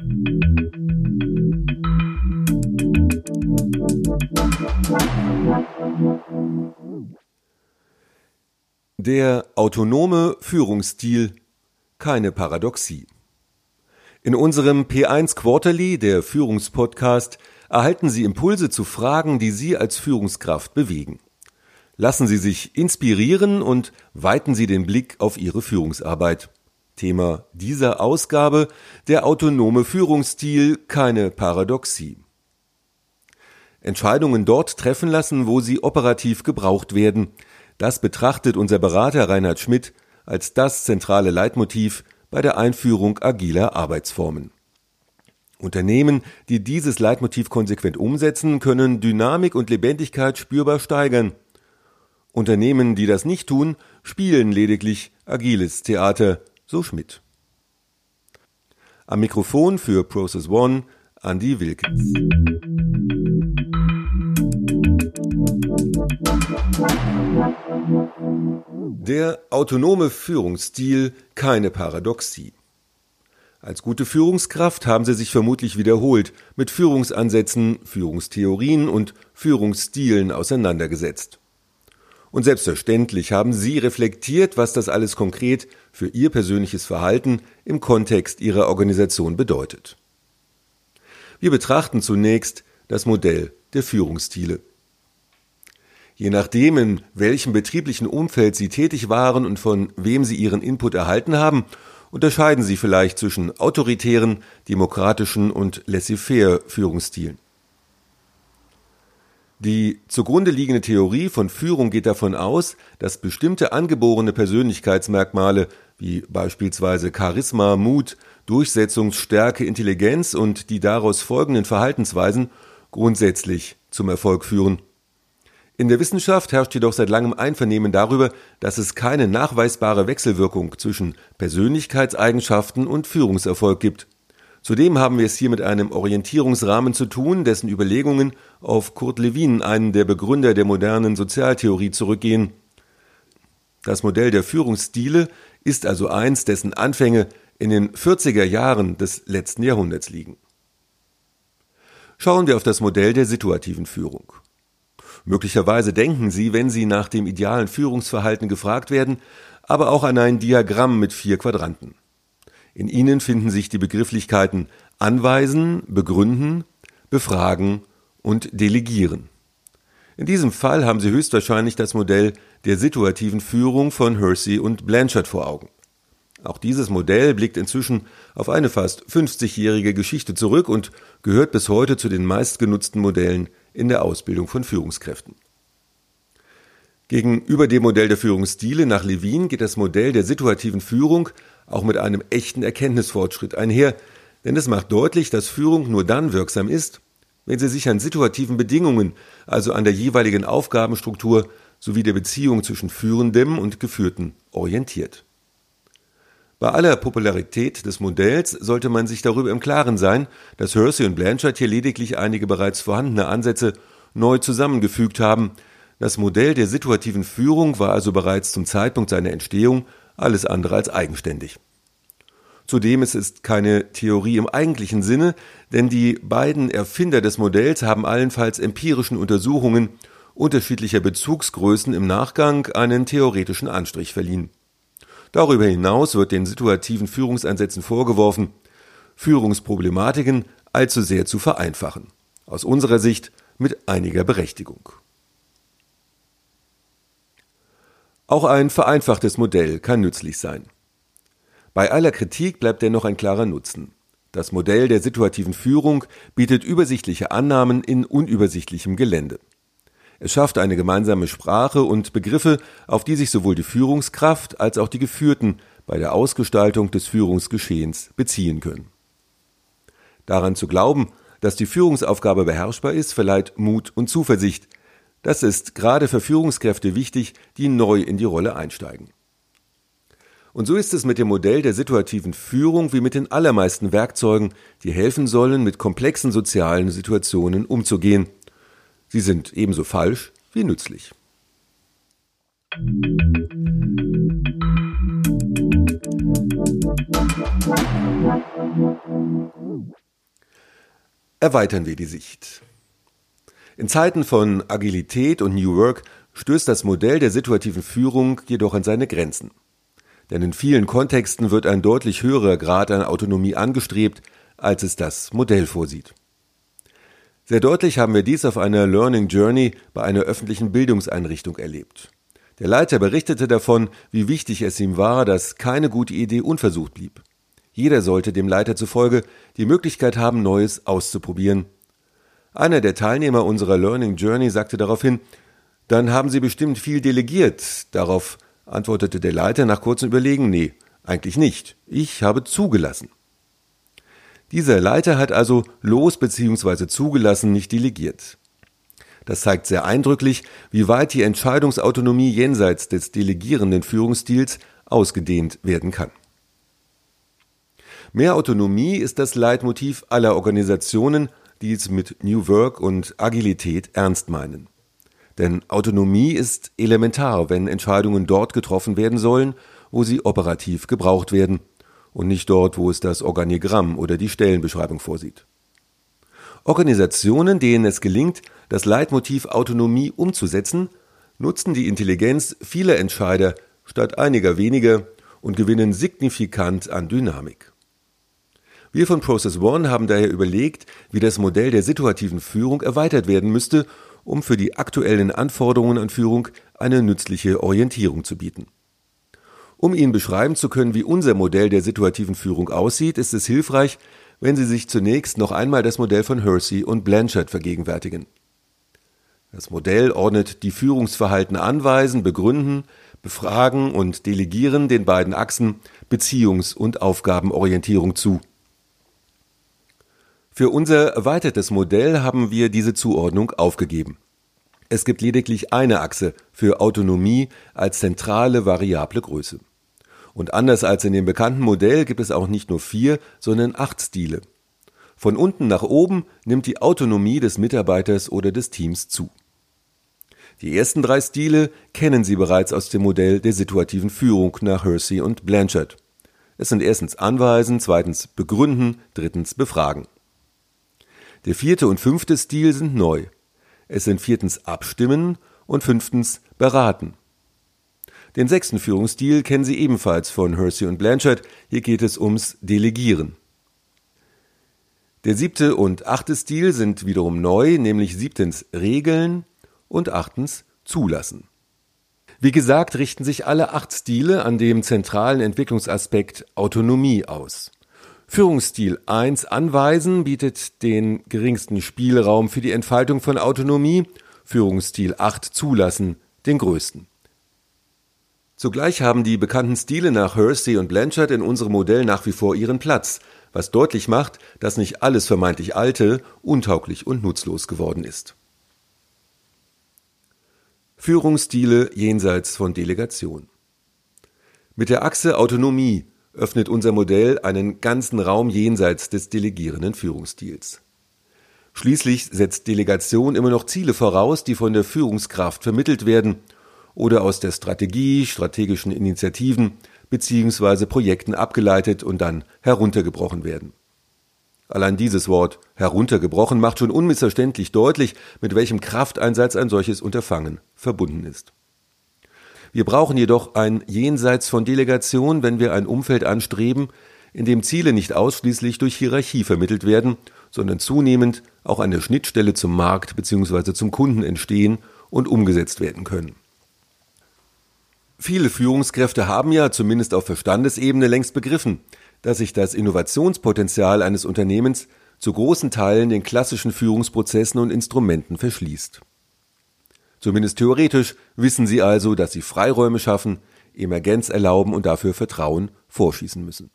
Der autonome Führungsstil keine Paradoxie. In unserem P1 Quarterly, der Führungspodcast, erhalten Sie Impulse zu Fragen, die Sie als Führungskraft bewegen. Lassen Sie sich inspirieren und weiten Sie den Blick auf Ihre Führungsarbeit. Thema dieser Ausgabe der autonome Führungsstil keine Paradoxie. Entscheidungen dort treffen lassen, wo sie operativ gebraucht werden – das betrachtet unser Berater Reinhard Schmidt als das zentrale Leitmotiv bei der Einführung agiler Arbeitsformen. Unternehmen, die dieses Leitmotiv konsequent umsetzen, können Dynamik und Lebendigkeit spürbar steigern. Unternehmen, die das nicht tun, spielen lediglich agiles Theater, so Schmidt. Am Mikrofon für Process One Andy Wilkins. Der autonome Führungsstil keine Paradoxie. Als gute Führungskraft haben Sie sich vermutlich wiederholt mit Führungsansätzen, Führungstheorien und Führungsstilen auseinandergesetzt. Und selbstverständlich haben Sie reflektiert, was das alles konkret für Ihr persönliches Verhalten im Kontext Ihrer Organisation bedeutet. Wir betrachten zunächst das Modell der Führungsstile. Je nachdem, in welchem betrieblichen Umfeld Sie tätig waren und von wem Sie Ihren Input erhalten haben, unterscheiden Sie vielleicht zwischen autoritären, demokratischen und laissez-faire Führungsstilen. Die zugrunde liegende Theorie von Führung geht davon aus, dass bestimmte angeborene Persönlichkeitsmerkmale wie beispielsweise Charisma, Mut, Durchsetzungsstärke, Intelligenz und die daraus folgenden Verhaltensweisen grundsätzlich zum Erfolg führen. In der Wissenschaft herrscht jedoch seit langem Einvernehmen darüber, dass es keine nachweisbare Wechselwirkung zwischen Persönlichkeitseigenschaften und Führungserfolg gibt. Zudem haben wir es hier mit einem Orientierungsrahmen zu tun, dessen Überlegungen auf Kurt Lewin, einen der Begründer der modernen Sozialtheorie, zurückgehen. Das Modell der Führungsstile ist also eins, dessen Anfänge in den 40er Jahren des letzten Jahrhunderts liegen. Schauen wir auf das Modell der situativen Führung. Möglicherweise denken Sie, wenn Sie nach dem idealen Führungsverhalten gefragt werden, aber auch an ein Diagramm mit vier Quadranten. In ihnen finden sich die Begrifflichkeiten anweisen, begründen, befragen und delegieren. In diesem Fall haben Sie höchstwahrscheinlich das Modell der situativen Führung von Hersey und Blanchard vor Augen. Auch dieses Modell blickt inzwischen auf eine fast 50-jährige Geschichte zurück und gehört bis heute zu den meistgenutzten Modellen in der Ausbildung von Führungskräften. Gegenüber dem Modell der Führungsstile nach Levin geht das Modell der situativen Führung auch mit einem echten Erkenntnisfortschritt einher, denn es macht deutlich, dass Führung nur dann wirksam ist, wenn sie sich an situativen Bedingungen, also an der jeweiligen Aufgabenstruktur sowie der Beziehung zwischen Führendem und Geführten orientiert. Bei aller Popularität des Modells sollte man sich darüber im Klaren sein, dass Hersey und Blanchard hier lediglich einige bereits vorhandene Ansätze neu zusammengefügt haben. Das Modell der situativen Führung war also bereits zum Zeitpunkt seiner Entstehung alles andere als eigenständig. Zudem ist es keine Theorie im eigentlichen Sinne, denn die beiden Erfinder des Modells haben allenfalls empirischen Untersuchungen unterschiedlicher Bezugsgrößen im Nachgang einen theoretischen Anstrich verliehen. Darüber hinaus wird den situativen Führungsansätzen vorgeworfen, Führungsproblematiken allzu sehr zu vereinfachen. Aus unserer Sicht mit einiger Berechtigung. Auch ein vereinfachtes Modell kann nützlich sein. Bei aller Kritik bleibt dennoch ein klarer Nutzen. Das Modell der situativen Führung bietet übersichtliche Annahmen in unübersichtlichem Gelände. Es schafft eine gemeinsame Sprache und Begriffe, auf die sich sowohl die Führungskraft als auch die Geführten bei der Ausgestaltung des Führungsgeschehens beziehen können. Daran zu glauben, dass die Führungsaufgabe beherrschbar ist, verleiht Mut und Zuversicht. Das ist gerade für Führungskräfte wichtig, die neu in die Rolle einsteigen. Und so ist es mit dem Modell der situativen Führung wie mit den allermeisten Werkzeugen, die helfen sollen, mit komplexen sozialen Situationen umzugehen Sie sind ebenso falsch wie nützlich. Erweitern wir die Sicht. In Zeiten von Agilität und New Work stößt das Modell der situativen Führung jedoch an seine Grenzen. Denn in vielen Kontexten wird ein deutlich höherer Grad an Autonomie angestrebt, als es das Modell vorsieht. Sehr deutlich haben wir dies auf einer Learning Journey bei einer öffentlichen Bildungseinrichtung erlebt. Der Leiter berichtete davon, wie wichtig es ihm war, dass keine gute Idee unversucht blieb. Jeder sollte dem Leiter zufolge die Möglichkeit haben, Neues auszuprobieren. Einer der Teilnehmer unserer Learning Journey sagte daraufhin, dann haben Sie bestimmt viel delegiert. Darauf antwortete der Leiter nach kurzem Überlegen, nee, eigentlich nicht. Ich habe zugelassen. Dieser Leiter hat also los bzw. zugelassen, nicht delegiert. Das zeigt sehr eindrücklich, wie weit die Entscheidungsautonomie jenseits des delegierenden Führungsstils ausgedehnt werden kann. Mehr Autonomie ist das Leitmotiv aller Organisationen, die es mit New Work und Agilität ernst meinen. Denn Autonomie ist elementar, wenn Entscheidungen dort getroffen werden sollen, wo sie operativ gebraucht werden und nicht dort, wo es das Organigramm oder die Stellenbeschreibung vorsieht. Organisationen, denen es gelingt, das Leitmotiv Autonomie umzusetzen, nutzen die Intelligenz vieler Entscheider statt einiger weniger und gewinnen signifikant an Dynamik. Wir von Process One haben daher überlegt, wie das Modell der situativen Führung erweitert werden müsste, um für die aktuellen Anforderungen an Führung eine nützliche Orientierung zu bieten. Um Ihnen beschreiben zu können, wie unser Modell der situativen Führung aussieht, ist es hilfreich, wenn Sie sich zunächst noch einmal das Modell von Hersey und Blanchard vergegenwärtigen. Das Modell ordnet die Führungsverhalten anweisen, begründen, befragen und delegieren den beiden Achsen Beziehungs- und Aufgabenorientierung zu. Für unser erweitertes Modell haben wir diese Zuordnung aufgegeben. Es gibt lediglich eine Achse für Autonomie als zentrale variable Größe. Und anders als in dem bekannten Modell gibt es auch nicht nur vier, sondern acht Stile. Von unten nach oben nimmt die Autonomie des Mitarbeiters oder des Teams zu. Die ersten drei Stile kennen Sie bereits aus dem Modell der situativen Führung nach Hersey und Blanchard. Es sind erstens Anweisen, zweitens Begründen, drittens Befragen. Der vierte und fünfte Stil sind neu. Es sind viertens Abstimmen und fünftens Beraten. Den sechsten Führungsstil kennen Sie ebenfalls von Hersey und Blanchard. Hier geht es ums Delegieren. Der siebte und achte Stil sind wiederum neu, nämlich siebtens Regeln und achtens Zulassen. Wie gesagt, richten sich alle acht Stile an dem zentralen Entwicklungsaspekt Autonomie aus. Führungsstil 1 Anweisen bietet den geringsten Spielraum für die Entfaltung von Autonomie, Führungsstil 8 Zulassen den größten. Zugleich haben die bekannten Stile nach Hersey und Blanchard in unserem Modell nach wie vor ihren Platz, was deutlich macht, dass nicht alles vermeintlich Alte untauglich und nutzlos geworden ist. Führungsstile jenseits von Delegation. Mit der Achse Autonomie öffnet unser Modell einen ganzen Raum jenseits des delegierenden Führungsstils. Schließlich setzt Delegation immer noch Ziele voraus, die von der Führungskraft vermittelt werden oder aus der Strategie, strategischen Initiativen bzw. Projekten abgeleitet und dann heruntergebrochen werden. Allein dieses Wort heruntergebrochen macht schon unmissverständlich deutlich, mit welchem Krafteinsatz ein solches Unterfangen verbunden ist. Wir brauchen jedoch ein Jenseits von Delegation, wenn wir ein Umfeld anstreben, in dem Ziele nicht ausschließlich durch Hierarchie vermittelt werden, sondern zunehmend auch an der Schnittstelle zum Markt bzw. zum Kunden entstehen und umgesetzt werden können. Viele Führungskräfte haben ja zumindest auf Verstandesebene längst begriffen, dass sich das Innovationspotenzial eines Unternehmens zu großen Teilen den klassischen Führungsprozessen und Instrumenten verschließt. Zumindest theoretisch wissen sie also, dass sie Freiräume schaffen, Emergenz erlauben und dafür Vertrauen vorschießen müssen.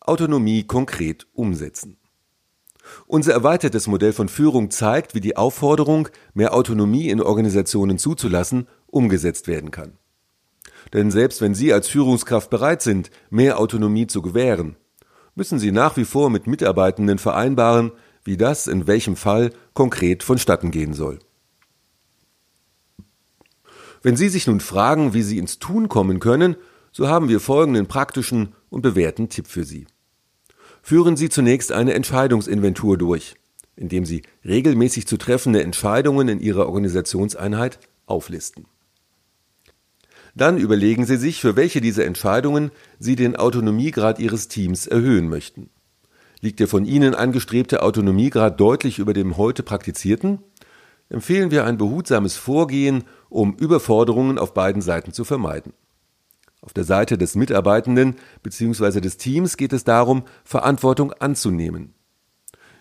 Autonomie konkret umsetzen. Unser erweitertes Modell von Führung zeigt, wie die Aufforderung, mehr Autonomie in Organisationen zuzulassen, umgesetzt werden kann. Denn selbst wenn Sie als Führungskraft bereit sind, mehr Autonomie zu gewähren, müssen sie nach wie vor mit Mitarbeitenden vereinbaren, wie das in welchem Fall konkret vonstatten gehen soll. Wenn Sie sich nun fragen, wie Sie ins Tun kommen können, so haben wir folgenden praktischen und bewährten Tipp für Sie. Führen Sie zunächst eine Entscheidungsinventur durch, indem Sie regelmäßig zu treffende Entscheidungen in Ihrer Organisationseinheit auflisten. Dann überlegen Sie sich, für welche dieser Entscheidungen Sie den Autonomiegrad Ihres Teams erhöhen möchten. Liegt der von Ihnen angestrebte Autonomiegrad deutlich über dem heute praktizierten? Empfehlen wir ein behutsames Vorgehen, um Überforderungen auf beiden Seiten zu vermeiden. Auf der Seite des Mitarbeitenden bzw. des Teams geht es darum, Verantwortung anzunehmen.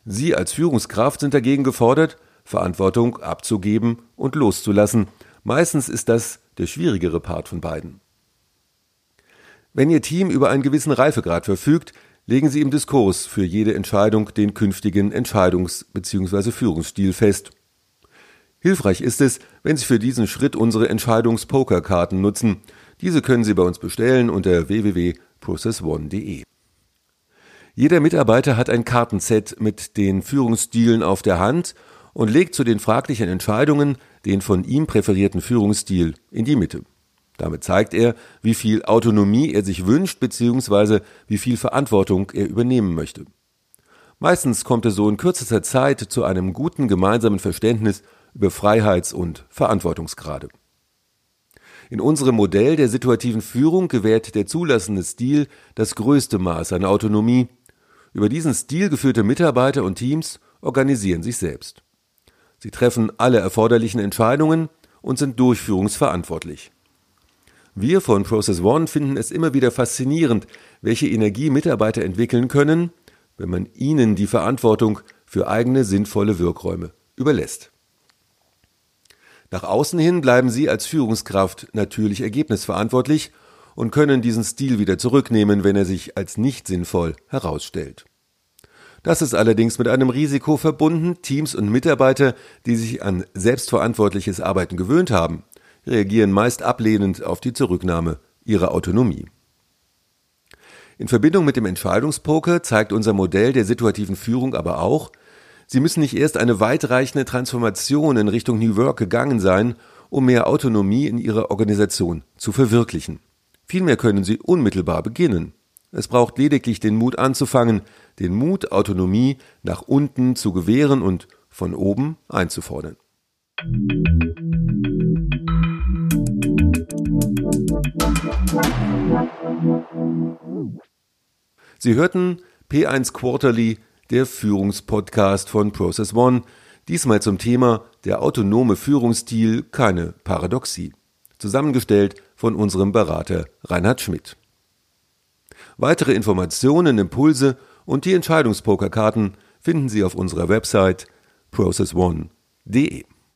Sie als Führungskraft sind dagegen gefordert, Verantwortung abzugeben und loszulassen. Meistens ist das der schwierigere Part von beiden. Wenn Ihr Team über einen gewissen Reifegrad verfügt, legen Sie im Diskurs für jede Entscheidung den künftigen Entscheidungs- bzw. Führungsstil fest. Hilfreich ist es, wenn Sie für diesen Schritt unsere Entscheidungspokerkarten nutzen. Diese können Sie bei uns bestellen unter www.processone.de. Jeder Mitarbeiter hat ein Kartenset mit den Führungsstilen auf der Hand und legt zu den fraglichen Entscheidungen den von ihm präferierten Führungsstil in die Mitte. Damit zeigt er, wie viel Autonomie er sich wünscht bzw. wie viel Verantwortung er übernehmen möchte. Meistens kommt es so in kürzester Zeit zu einem guten gemeinsamen Verständnis über Freiheits- und Verantwortungsgrade. In unserem Modell der situativen Führung gewährt der zulassende Stil das größte Maß an Autonomie. Über diesen Stil geführte Mitarbeiter und Teams organisieren sich selbst. Sie treffen alle erforderlichen Entscheidungen und sind durchführungsverantwortlich. Wir von Process One finden es immer wieder faszinierend, welche Energie Mitarbeiter entwickeln können, wenn man ihnen die Verantwortung für eigene sinnvolle Wirkräume überlässt. Nach außen hin bleiben sie als Führungskraft natürlich ergebnisverantwortlich und können diesen Stil wieder zurücknehmen, wenn er sich als nicht sinnvoll herausstellt. Das ist allerdings mit einem Risiko verbunden. Teams und Mitarbeiter, die sich an selbstverantwortliches Arbeiten gewöhnt haben, reagieren meist ablehnend auf die Zurücknahme ihrer Autonomie. In Verbindung mit dem Entscheidungspoker zeigt unser Modell der situativen Führung aber auch, Sie müssen nicht erst eine weitreichende Transformation in Richtung New Work gegangen sein, um mehr Autonomie in Ihrer Organisation zu verwirklichen. Vielmehr können Sie unmittelbar beginnen. Es braucht lediglich den Mut anzufangen, den Mut, Autonomie nach unten zu gewähren und von oben einzufordern. Sie hörten P1 Quarterly, der Führungspodcast von Process One, diesmal zum Thema der autonome Führungsstil, keine Paradoxie. Zusammengestellt von unserem Berater Reinhard Schmidt. Weitere Informationen, Impulse und die Entscheidungspokerkarten finden Sie auf unserer Website processone.de.